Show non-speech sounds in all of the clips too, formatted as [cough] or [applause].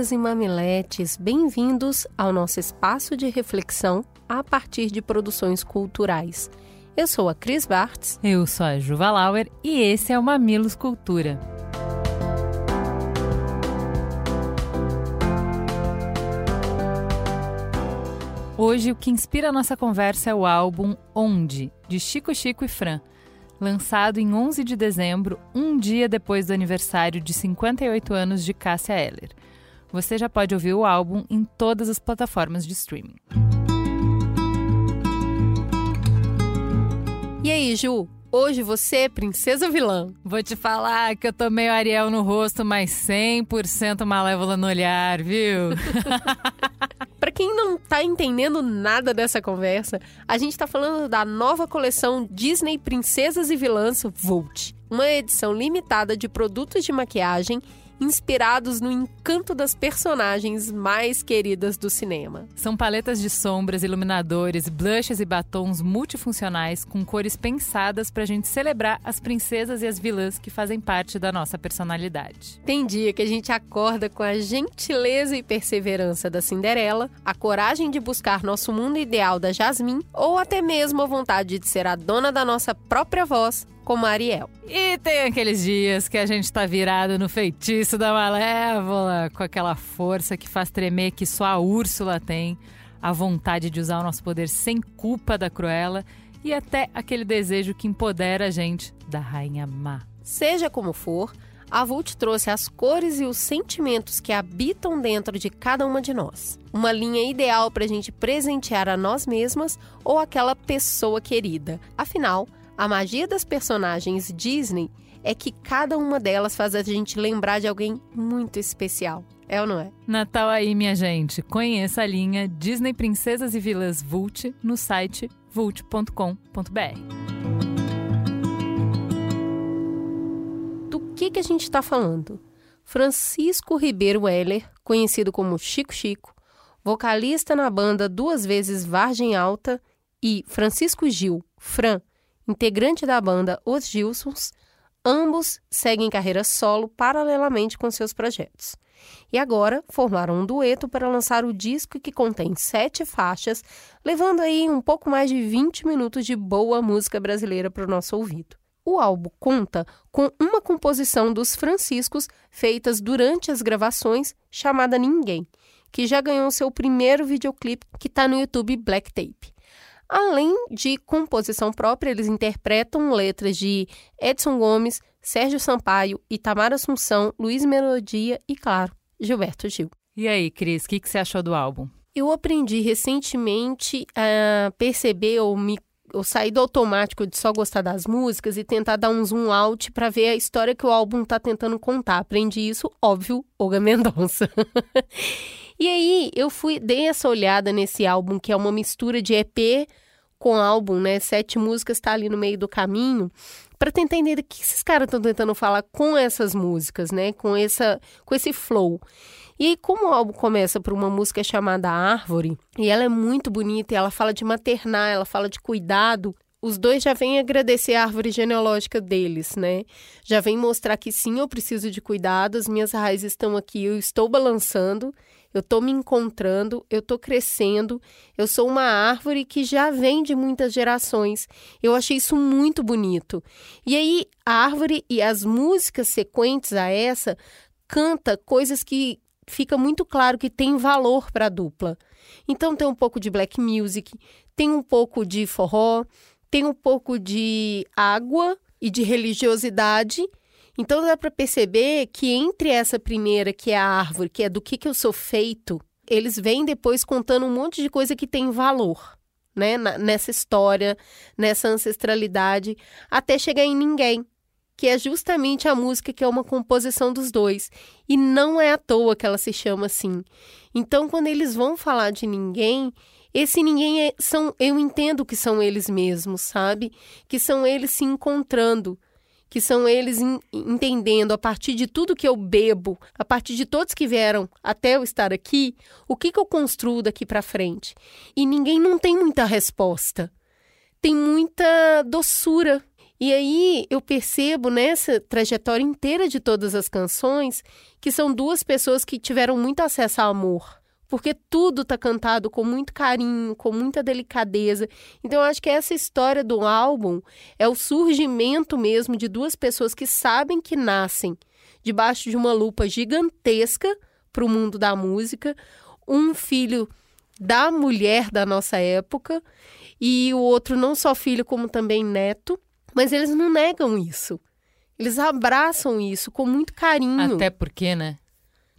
Mamileiros e mamiletes, bem-vindos ao nosso espaço de reflexão a partir de produções culturais. Eu sou a Cris Bartz. Eu sou a Juva Lauer e esse é o Mamilos Cultura. Hoje, o que inspira a nossa conversa é o álbum Onde, de Chico Chico e Fran lançado em 11 de dezembro, um dia depois do aniversário de 58 anos de Cássia Eller. Você já pode ouvir o álbum em todas as plataformas de streaming. E aí, Ju? Hoje você é princesa vilã. Vou te falar que eu tô meio Ariel no rosto, mas 100% malévola no olhar, viu? [laughs] Para quem não tá entendendo nada dessa conversa, a gente tá falando da nova coleção Disney Princesas e Vilãs Volt, uma edição limitada de produtos de maquiagem inspirados no encanto das personagens mais queridas do cinema. São paletas de sombras, iluminadores, blushes e batons multifuncionais com cores pensadas para a gente celebrar as princesas e as vilãs que fazem parte da nossa personalidade. Tem dia que a gente acorda com a gentileza e perseverança da Cinderela, a coragem de buscar nosso mundo ideal da Jasmine ou até mesmo a vontade de ser a dona da nossa própria voz como Ariel. E tem aqueles dias que a gente tá virado no feitiço da Malévola, com aquela força que faz tremer que só a Úrsula tem, a vontade de usar o nosso poder sem culpa da Cruella e até aquele desejo que empodera a gente da Rainha Má. Seja como for, a Vult trouxe as cores e os sentimentos que habitam dentro de cada uma de nós. Uma linha ideal para a gente presentear a nós mesmas ou aquela pessoa querida. Afinal, a magia das personagens Disney é que cada uma delas faz a gente lembrar de alguém muito especial. É ou não é? Natal aí, minha gente. Conheça a linha Disney Princesas e Vilas Vult no site vult.com.br. Do que, que a gente está falando? Francisco Ribeiro Heller, conhecido como Chico Chico, vocalista na banda duas vezes Vargem Alta, e Francisco Gil, Fran, integrante da banda Os Gilsons, ambos seguem carreira solo paralelamente com seus projetos. E agora formaram um dueto para lançar o disco que contém sete faixas, levando aí um pouco mais de 20 minutos de boa música brasileira para o nosso ouvido. O álbum conta com uma composição dos Franciscos feitas durante as gravações, chamada Ninguém, que já ganhou seu primeiro videoclipe que está no YouTube Black Tape. Além de composição própria, eles interpretam letras de Edson Gomes, Sérgio Sampaio, Itamar Assunção, Luiz Melodia e, claro, Gilberto Gil. E aí, Cris, o que, que você achou do álbum? Eu aprendi recentemente a perceber ou me ou sair do automático de só gostar das músicas e tentar dar um zoom out para ver a história que o álbum está tentando contar. Aprendi isso, óbvio, Olga [laughs] Mendonça. e aí eu fui dei essa olhada nesse álbum que é uma mistura de EP com álbum, né? Sete músicas está ali no meio do caminho para tentar entender o que esses caras estão tentando falar com essas músicas, né? Com essa com esse flow. E como o álbum começa por uma música chamada Árvore, e ela é muito bonita, e ela fala de maternar, ela fala de cuidado, os dois já vêm agradecer a árvore genealógica deles, né? Já vem mostrar que sim, eu preciso de cuidado, as minhas raízes estão aqui, eu estou balançando, eu estou me encontrando, eu estou crescendo, eu sou uma árvore que já vem de muitas gerações. Eu achei isso muito bonito. E aí, a árvore e as músicas sequentes a essa canta coisas que fica muito claro que tem valor para a dupla. Então tem um pouco de black music, tem um pouco de forró, tem um pouco de água e de religiosidade então dá para perceber que entre essa primeira, que é a árvore, que é do que, que eu sou feito, eles vêm depois contando um monte de coisa que tem valor, né? nessa história, nessa ancestralidade, até chegar em ninguém, que é justamente a música que é uma composição dos dois. E não é à toa que ela se chama assim. Então, quando eles vão falar de ninguém, Esse ninguém é, são, eu entendo que são eles mesmos, sabe? Que são eles se encontrando, que são eles in, entendendo a partir de tudo que eu bebo, a partir de todos que vieram até eu estar aqui, o que, que eu construo daqui para frente. E ninguém não tem muita resposta, tem muita doçura. E aí eu percebo nessa trajetória inteira de todas as canções que são duas pessoas que tiveram muito acesso ao amor porque tudo está cantado com muito carinho, com muita delicadeza. Então, eu acho que essa história do álbum é o surgimento mesmo de duas pessoas que sabem que nascem debaixo de uma lupa gigantesca para o mundo da música, um filho da mulher da nossa época e o outro não só filho como também neto, mas eles não negam isso. Eles abraçam isso com muito carinho. Até porque, né?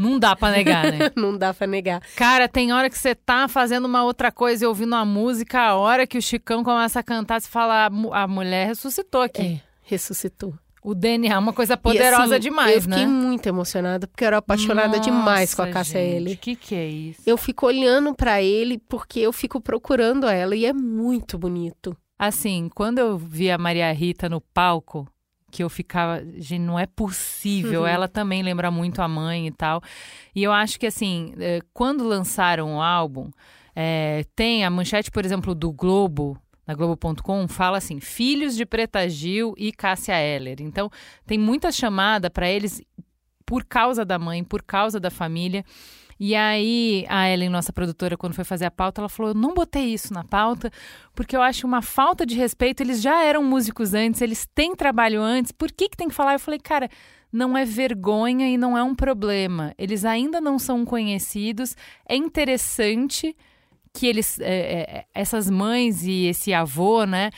Não dá pra negar, né? [laughs] não dá pra negar. Cara, tem hora que você tá fazendo uma outra coisa e ouvindo uma música, a hora que o Chicão começa a cantar, você fala, a mulher ressuscitou aqui. É, ressuscitou. O DNA é uma coisa poderosa e, assim, demais, eu fiquei né? muito emocionada, porque eu era apaixonada Nossa, demais com a Cássia gente, L. O que, que é isso? Eu fico olhando para ele porque eu fico procurando ela e é muito bonito. Assim, quando eu vi a Maria Rita no palco, que eu ficava, gente, não é possível. Uhum. Ela também lembra muito a mãe e tal. E eu acho que, assim, eh, quando lançaram o álbum, é, tem a manchete, por exemplo, do Globo, na Globo.com, fala assim: Filhos de Preta Gil e Cássia Eller. Então, tem muita chamada para eles por causa da mãe, por causa da família. E aí, a Ellen, nossa produtora, quando foi fazer a pauta, ela falou: Eu não botei isso na pauta, porque eu acho uma falta de respeito. Eles já eram músicos antes, eles têm trabalho antes, por que, que tem que falar? Eu falei, cara, não é vergonha e não é um problema. Eles ainda não são conhecidos. É interessante que eles, é, é, essas mães e esse avô, né,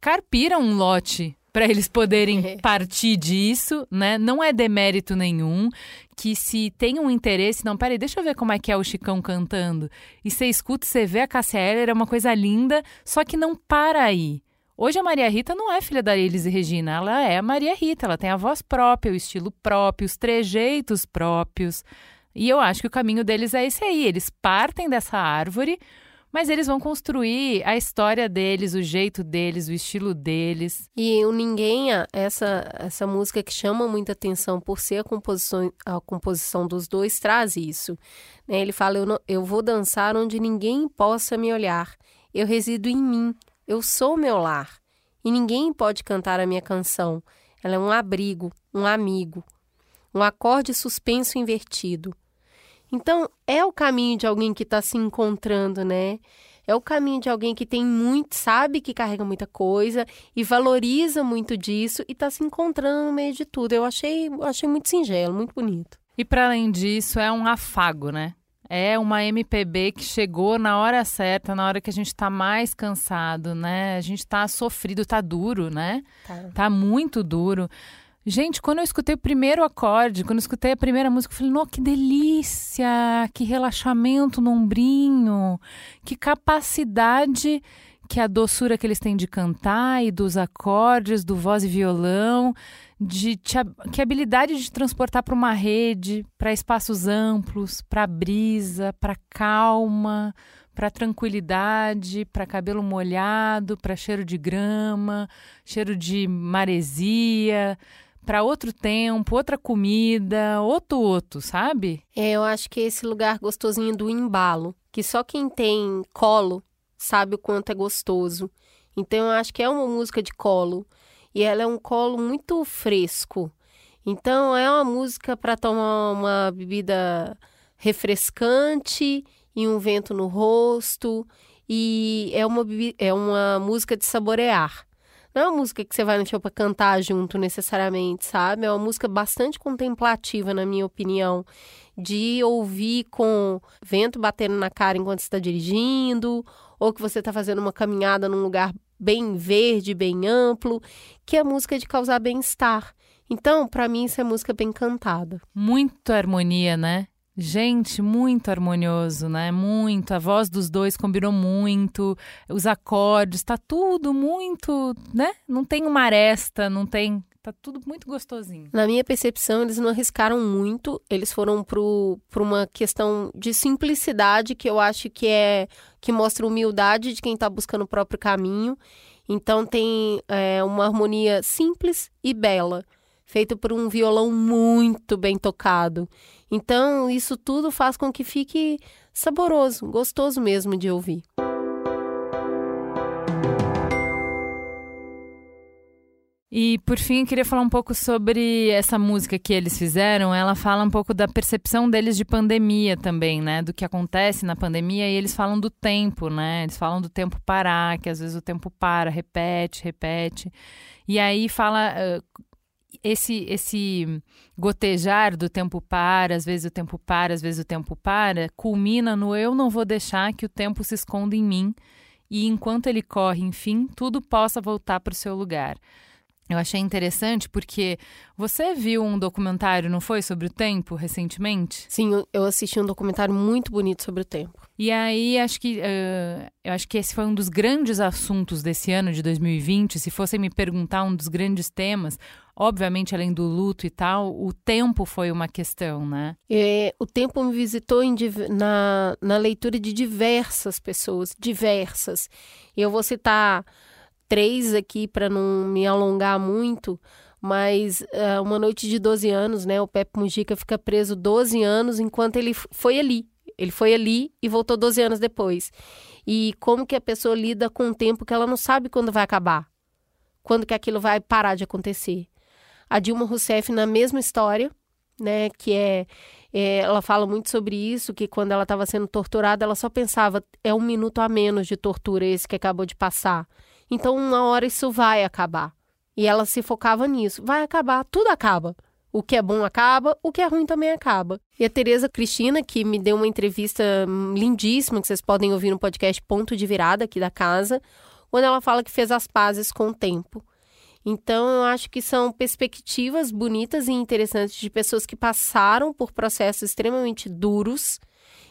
carpiram um lote para eles poderem partir disso, né? Não é demérito nenhum. Que se tem um interesse, não, peraí, deixa eu ver como é que é o Chicão cantando. E você escuta, você vê a Cássia Eller, é uma coisa linda, só que não para aí. Hoje a Maria Rita não é filha da Elis e Regina, ela é a Maria Rita, ela tem a voz própria, o estilo próprio, os trejeitos próprios. E eu acho que o caminho deles é esse aí. Eles partem dessa árvore, mas eles vão construir a história deles, o jeito deles, o estilo deles. E o Ninguém, essa, essa música que chama muita atenção por ser a composição, a composição dos dois, traz isso. Né? Ele fala: eu, não, eu vou dançar onde ninguém possa me olhar. Eu resido em mim. Eu sou meu lar. E ninguém pode cantar a minha canção. Ela é um abrigo, um amigo, um acorde suspenso invertido. Então, é o caminho de alguém que está se encontrando, né? É o caminho de alguém que tem muito, sabe que carrega muita coisa e valoriza muito disso e está se encontrando no meio de tudo. Eu achei, achei muito singelo, muito bonito. E para além disso, é um afago, né? É uma MPB que chegou na hora certa, na hora que a gente tá mais cansado, né? A gente tá sofrido, tá duro, né? Tá. Tá muito duro. Gente, quando eu escutei o primeiro acorde, quando eu escutei a primeira música, eu falei, nossa, que delícia, que relaxamento no ombrinho, que capacidade, que a doçura que eles têm de cantar e dos acordes, do voz e violão, de te, que habilidade de transportar para uma rede, para espaços amplos, para brisa, para calma, para tranquilidade, para cabelo molhado, para cheiro de grama, cheiro de maresia, para outro tempo, outra comida, outro outro, sabe? É, eu acho que esse lugar gostosinho do embalo, que só quem tem colo sabe o quanto é gostoso. Então eu acho que é uma música de colo e ela é um colo muito fresco. Então é uma música para tomar uma bebida refrescante e um vento no rosto e é uma é uma música de saborear. Não é uma música que você vai no show para cantar junto necessariamente, sabe? É uma música bastante contemplativa, na minha opinião, de ouvir com vento batendo na cara enquanto está dirigindo, ou que você está fazendo uma caminhada num lugar bem verde, bem amplo, que é música de causar bem-estar. Então, para mim, isso é música bem cantada. Muita harmonia, né? Gente, muito harmonioso, né? Muito. A voz dos dois combinou muito. Os acordes, tá tudo muito, né? Não tem uma aresta, não tem. Tá tudo muito gostosinho. Na minha percepção, eles não arriscaram muito, eles foram para uma questão de simplicidade que eu acho que é que mostra humildade de quem está buscando o próprio caminho. Então tem é, uma harmonia simples e bela, feita por um violão muito bem tocado. Então isso tudo faz com que fique saboroso, gostoso mesmo de ouvir. E por fim, eu queria falar um pouco sobre essa música que eles fizeram. Ela fala um pouco da percepção deles de pandemia também, né? Do que acontece na pandemia. E eles falam do tempo, né? Eles falam do tempo parar, que às vezes o tempo para, repete, repete. E aí fala uh, esse esse gotejar do tempo para, às vezes o tempo para, às vezes o tempo para, culmina no eu não vou deixar que o tempo se esconda em mim e enquanto ele corre, enfim, tudo possa voltar para o seu lugar. Eu achei interessante porque você viu um documentário, não foi, sobre o tempo recentemente? Sim, eu assisti um documentário muito bonito sobre o tempo. E aí acho que uh, eu acho que esse foi um dos grandes assuntos desse ano de 2020. Se fossem me perguntar um dos grandes temas, obviamente além do luto e tal, o tempo foi uma questão, né? É, o tempo me visitou em, na, na leitura de diversas pessoas, diversas. E eu vou citar três aqui para não me alongar muito, mas uh, uma noite de 12 anos, né? O Pepe Mujica fica preso 12 anos enquanto ele foi ali. Ele foi ali e voltou 12 anos depois. E como que a pessoa lida com o tempo que ela não sabe quando vai acabar? Quando que aquilo vai parar de acontecer? A Dilma Rousseff na mesma história, né, que é, é ela fala muito sobre isso, que quando ela estava sendo torturada, ela só pensava, é um minuto a menos de tortura esse que acabou de passar. Então, uma hora isso vai acabar. E ela se focava nisso. Vai acabar, tudo acaba. O que é bom acaba, o que é ruim também acaba. E a Tereza Cristina, que me deu uma entrevista lindíssima, que vocês podem ouvir no podcast Ponto de Virada aqui da casa, quando ela fala que fez as pazes com o tempo. Então, eu acho que são perspectivas bonitas e interessantes de pessoas que passaram por processos extremamente duros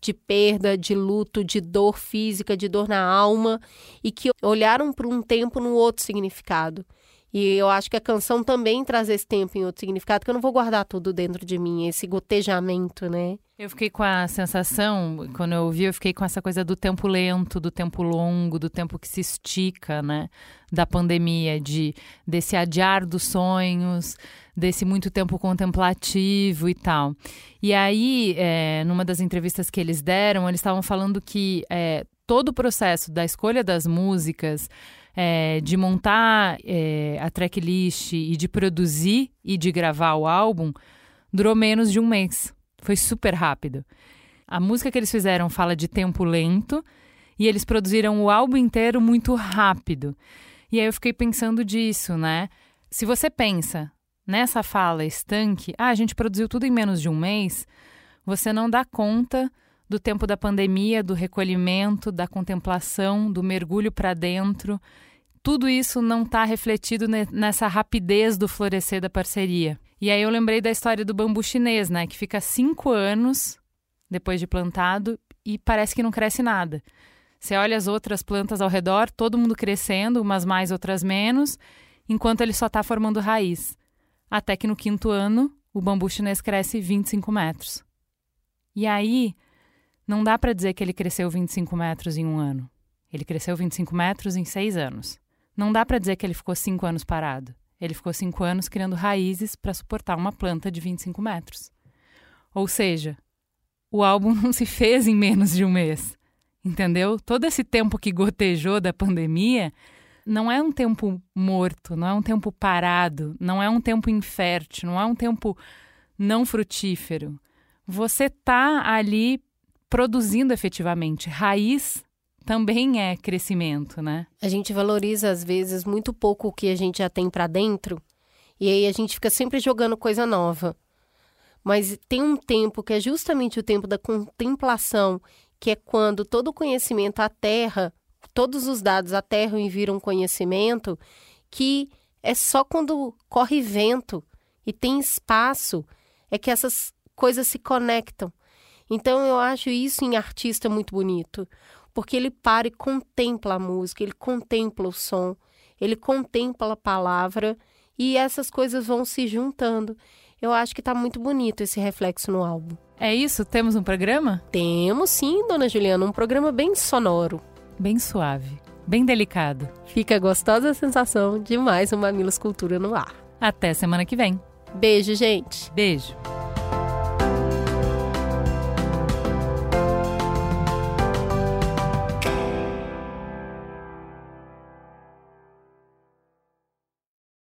de perda, de luto, de dor física, de dor na alma e que olharam para um tempo no outro significado. E eu acho que a canção também traz esse tempo em outro significado, que eu não vou guardar tudo dentro de mim, esse gotejamento, né? Eu fiquei com a sensação, quando eu ouvi, eu fiquei com essa coisa do tempo lento, do tempo longo, do tempo que se estica, né? Da pandemia, de desse adiar dos sonhos, desse muito tempo contemplativo e tal. E aí, é, numa das entrevistas que eles deram, eles estavam falando que é, todo o processo da escolha das músicas, é, de montar é, a tracklist e de produzir e de gravar o álbum, durou menos de um mês. Foi super rápido. A música que eles fizeram fala de tempo lento e eles produziram o álbum inteiro muito rápido. E aí eu fiquei pensando disso, né? Se você pensa nessa fala estanque, ah, a gente produziu tudo em menos de um mês, você não dá conta do tempo da pandemia, do recolhimento, da contemplação, do mergulho para dentro. Tudo isso não está refletido nessa rapidez do florescer da parceria. E aí eu lembrei da história do bambu chinês, né? Que fica cinco anos depois de plantado e parece que não cresce nada. Você olha as outras plantas ao redor, todo mundo crescendo, umas mais, outras menos, enquanto ele só está formando raiz. Até que no quinto ano, o bambu chinês cresce 25 metros. E aí, não dá para dizer que ele cresceu 25 metros em um ano. Ele cresceu 25 metros em seis anos. Não dá para dizer que ele ficou cinco anos parado. Ele ficou cinco anos criando raízes para suportar uma planta de 25 metros. Ou seja, o álbum não se fez em menos de um mês. Entendeu? Todo esse tempo que gotejou da pandemia não é um tempo morto, não é um tempo parado, não é um tempo infértil, não é um tempo não frutífero. Você está ali produzindo efetivamente. Raiz também é crescimento, né? A gente valoriza às vezes muito pouco o que a gente já tem para dentro e aí a gente fica sempre jogando coisa nova. Mas tem um tempo que é justamente o tempo da contemplação, que é quando todo o conhecimento a terra todos os dados aterram e viram conhecimento, que é só quando corre vento e tem espaço é que essas coisas se conectam. Então eu acho isso em artista muito bonito, porque ele para e contempla a música, ele contempla o som, ele contempla a palavra e essas coisas vão se juntando. Eu acho que tá muito bonito esse reflexo no álbum. É isso? Temos um programa? Temos sim, dona Juliana, um programa bem sonoro. Bem suave, bem delicado. Fica gostosa a sensação de mais um Mamilos Cultura no ar. Até semana que vem. Beijo, gente. Beijo.